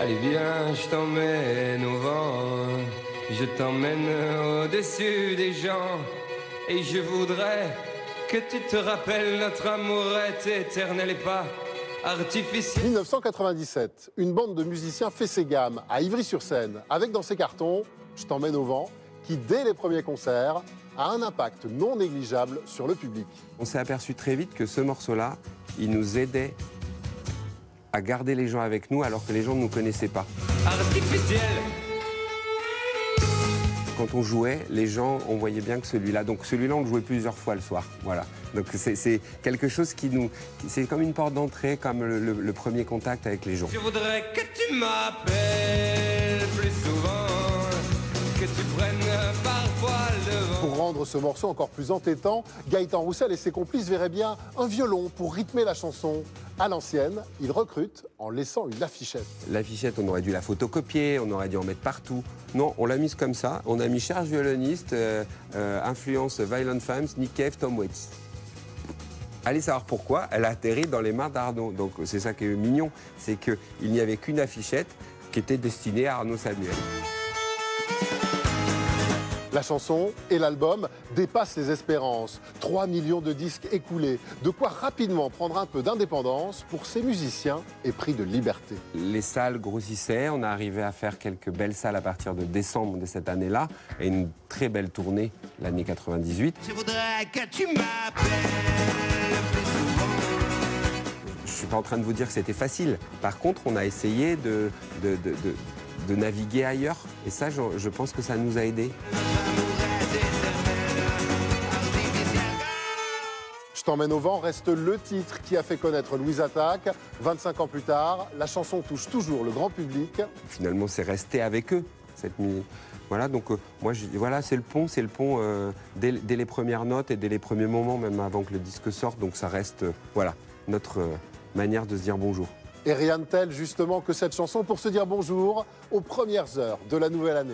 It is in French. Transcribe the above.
Allez viens, je t'emmène au vent, je t'emmène au-dessus des gens, et je voudrais que tu te rappelles notre amour est éternel et pas artificiel. 1997, une bande de musiciens fait ses gammes à Ivry-sur-Seine, avec dans ses cartons Je t'emmène au vent, qui dès les premiers concerts a un impact non négligeable sur le public. On s'est aperçu très vite que ce morceau-là, il nous aidait à garder les gens avec nous alors que les gens ne nous connaissaient pas. Artificiel. Quand on jouait, les gens, on voyait bien que celui-là, donc celui-là, on le jouait plusieurs fois le soir. Voilà. Donc c'est- quelque chose qui nous. C'est comme une porte d'entrée, comme le, le- le premier contact avec les gens. Je voudrais que tu m'appelles ce morceau encore plus entêtant, Gaëtan Roussel et ses complices verraient bien un violon pour rythmer la chanson. À l'ancienne, ils recrutent en laissant une affichette. L'affichette, on aurait dû la photocopier, on aurait dû en mettre partout. Non, on l'a mise comme ça. On a mis charge violoniste, euh, euh, influence Violent Femmes, Nick Cave, Tom Waits. Allez savoir pourquoi, elle a atterri dans les mains d'Arnaud. Donc c'est ça qui est mignon, c'est qu'il n'y avait qu'une affichette qui était destinée à Arnaud Samuel. La chanson et l'album dépassent les espérances. 3 millions de disques écoulés. De quoi rapidement prendre un peu d'indépendance pour ces musiciens épris de liberté. Les salles grossissaient, on a arrivé à faire quelques belles salles à partir de décembre de cette année-là, et une très belle tournée l'année 98. Je voudrais que tu m'appelles plus souvent. Je suis pas en train de vous dire que c'était facile. Par contre, on a essayé de, de, de- de- naviguer ailleurs. Et ça, je, je pense que ça nous a aidés. Je t'emmène au vent reste le titre qui a fait connaître Louise Attaque. 25 ans plus tard, la chanson touche toujours le grand public. Finalement, c'est resté avec eux. Cette musique. Voilà, donc euh, moi, je, voilà, c'est le pont, c'est le pont euh, dès, dès les premières notes et dès les premiers moments, même avant que le disque sorte. Donc ça reste, euh, voilà, notre manière de se dire bonjour. Et rien de tel justement que cette chanson pour se dire bonjour aux premières heures de la nouvelle année.